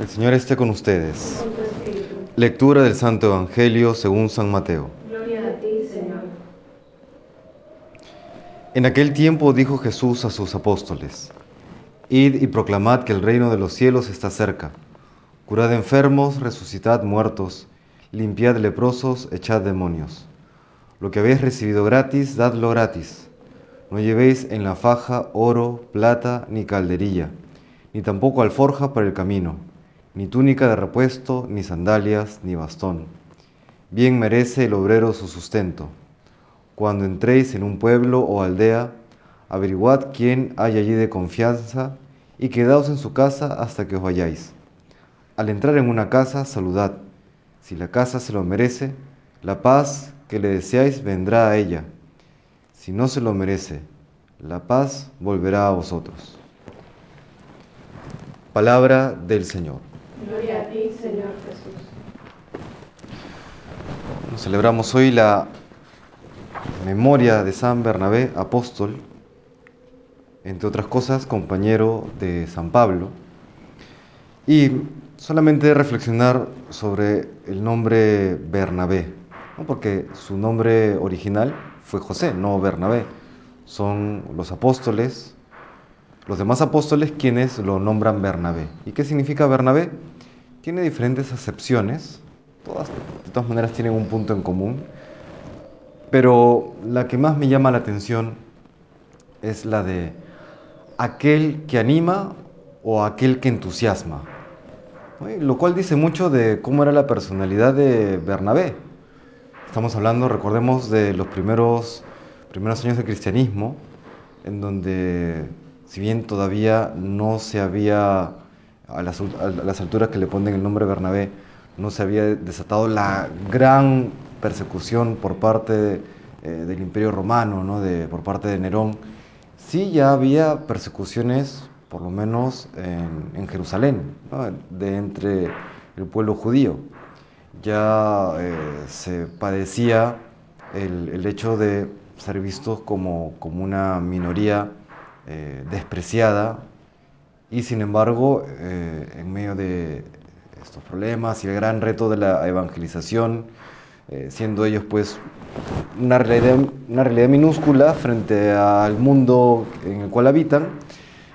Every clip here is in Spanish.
El Señor esté con ustedes. con. Lectura del Santo Evangelio según San Mateo. Gloria a ti, Señor. En aquel tiempo dijo Jesús a sus apóstoles, Id y proclamad que el reino de los cielos está cerca. Curad enfermos, resucitad muertos, limpiad leprosos, echad demonios. Lo que habéis recibido gratis, dadlo gratis. No llevéis en la faja oro, plata, ni calderilla, ni tampoco alforja para el camino, ni túnica de repuesto, ni sandalias, ni bastón. Bien merece el obrero su sustento. Cuando entréis en un pueblo o aldea, averiguad quién hay allí de confianza y quedaos en su casa hasta que os vayáis. Al entrar en una casa, saludad. Si la casa se lo merece, la paz que le deseáis vendrá a ella. Si no se lo merece, la paz volverá a vosotros. Palabra del Señor. Gloria a ti, Señor Jesús. Celebramos hoy la memoria de San Bernabé, apóstol, entre otras cosas, compañero de San Pablo. Y solamente reflexionar sobre el nombre Bernabé, ¿no? porque su nombre original fue José, no Bernabé. Son los apóstoles, los demás apóstoles quienes lo nombran Bernabé. ¿Y qué significa Bernabé? Tiene diferentes acepciones, todas de todas maneras tienen un punto en común, pero la que más me llama la atención es la de aquel que anima o aquel que entusiasma. Lo cual dice mucho de cómo era la personalidad de Bernabé. Estamos hablando, recordemos, de los primeros, primeros años del cristianismo, en donde, si bien todavía no se había, a las, a las alturas que le ponen el nombre Bernabé, no se había desatado la gran persecución por parte eh, del Imperio Romano, ¿no? de, por parte de Nerón, sí ya había persecuciones, por lo menos en, en Jerusalén, ¿no? de entre el pueblo judío. Ya eh, se padecía el, el, hecho de ser vistos como, como una minoría eh, despreciada y sin embargo, eh, en medio de estos problemas y el gran reto de la evangelización, eh, siendo ellos pues una realidad, una realidad minúscula frente al mundo en el cual habitan,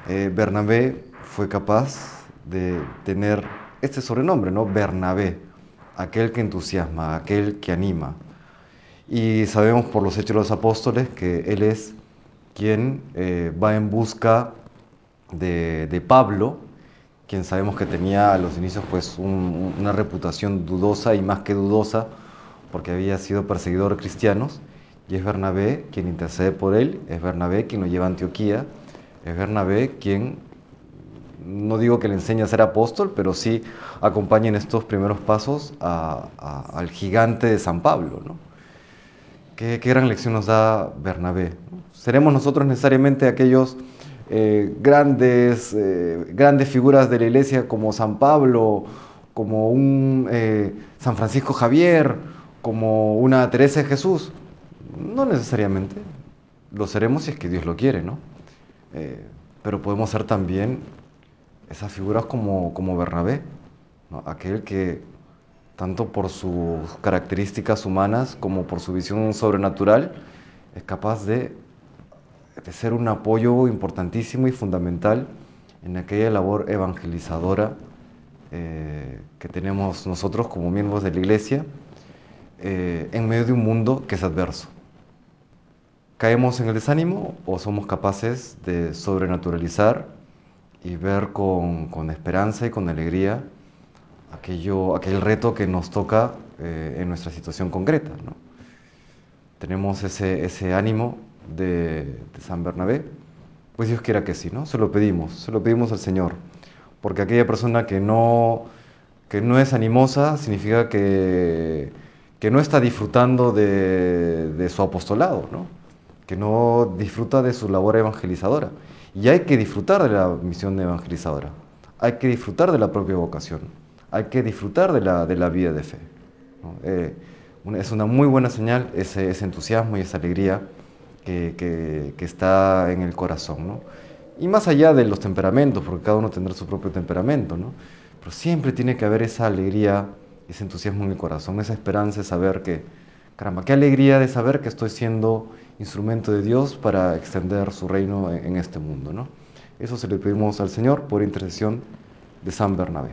eh, Bernabé fue capaz de tener este sobrenombre, ¿no? Bernabé, aquel que entusiasma, aquel que anima. Y sabemos por los hechos de los apóstoles que él es quien eh, va en busca de, Pablo, quien sabemos que tenía a los inicios pues un, una reputación dudosa y más que dudosa, porque había sido perseguidor de cristianos, y es Bernabé quien intercede por él, es Bernabé quien lo lleva a Antioquía, es Bernabé quien, no digo que le enseñe a ser apóstol, pero sí acompaña en estos primeros pasos al gigante de San Pablo. ¿no? ¿Qué, ¿Qué, gran lección nos da Bernabé? ¿Seremos nosotros necesariamente aquellos eh, grandes, eh, grandes figuras de la iglesia como San Pablo, como un eh, San Francisco Javier, como una Teresa de Jesús? No necesariamente. Lo seremos si es que Dios lo quiere, ¿no? Pero podemos ser también esas figuras como, como Bernabé, aquel que tanto por sus características humanas como por su visión sobrenatural es capaz de, de ser un apoyo importantísimo y fundamental en aquella labor evangelizadora eh, que tenemos nosotros como miembros de la Iglesia eh, en medio de un mundo que es adverso. ¿Caemos en el desánimo o somos capaces de sobrenaturalizar y ver con, con esperanza y con alegría aquello, aquel reto que nos toca eh, en nuestra situación concreta? ¿no? Tenemos ese, ese ánimo de, San Bernabé, pues Dios quiera que sí, ¿no? Se lo pedimos, se lo pedimos al Señor, porque aquella persona que no, que no es animosa significa que, que no está disfrutando de, de su apostolado, ¿no? que no disfruta de su labor evangelizadora. Y hay que disfrutar de la misión evangelizadora, hay que disfrutar de la propia vocación, hay que disfrutar de la, de la vida de fe. Eh, es una muy buena señal ese, ese entusiasmo y esa alegría que, está en el corazón. ¿no? Y más allá de los temperamentos, porque cada uno tendrá su propio temperamento, ¿no? Pero siempre tiene que haber esa alegría, ese entusiasmo en el corazón, esa esperanza de saber que, caramba, qué alegría de saber que estoy siendo instrumento de Dios para extender su reino en, en este mundo, ¿no? Eso se le pedimos al Señor por intercesión de San Bernabé.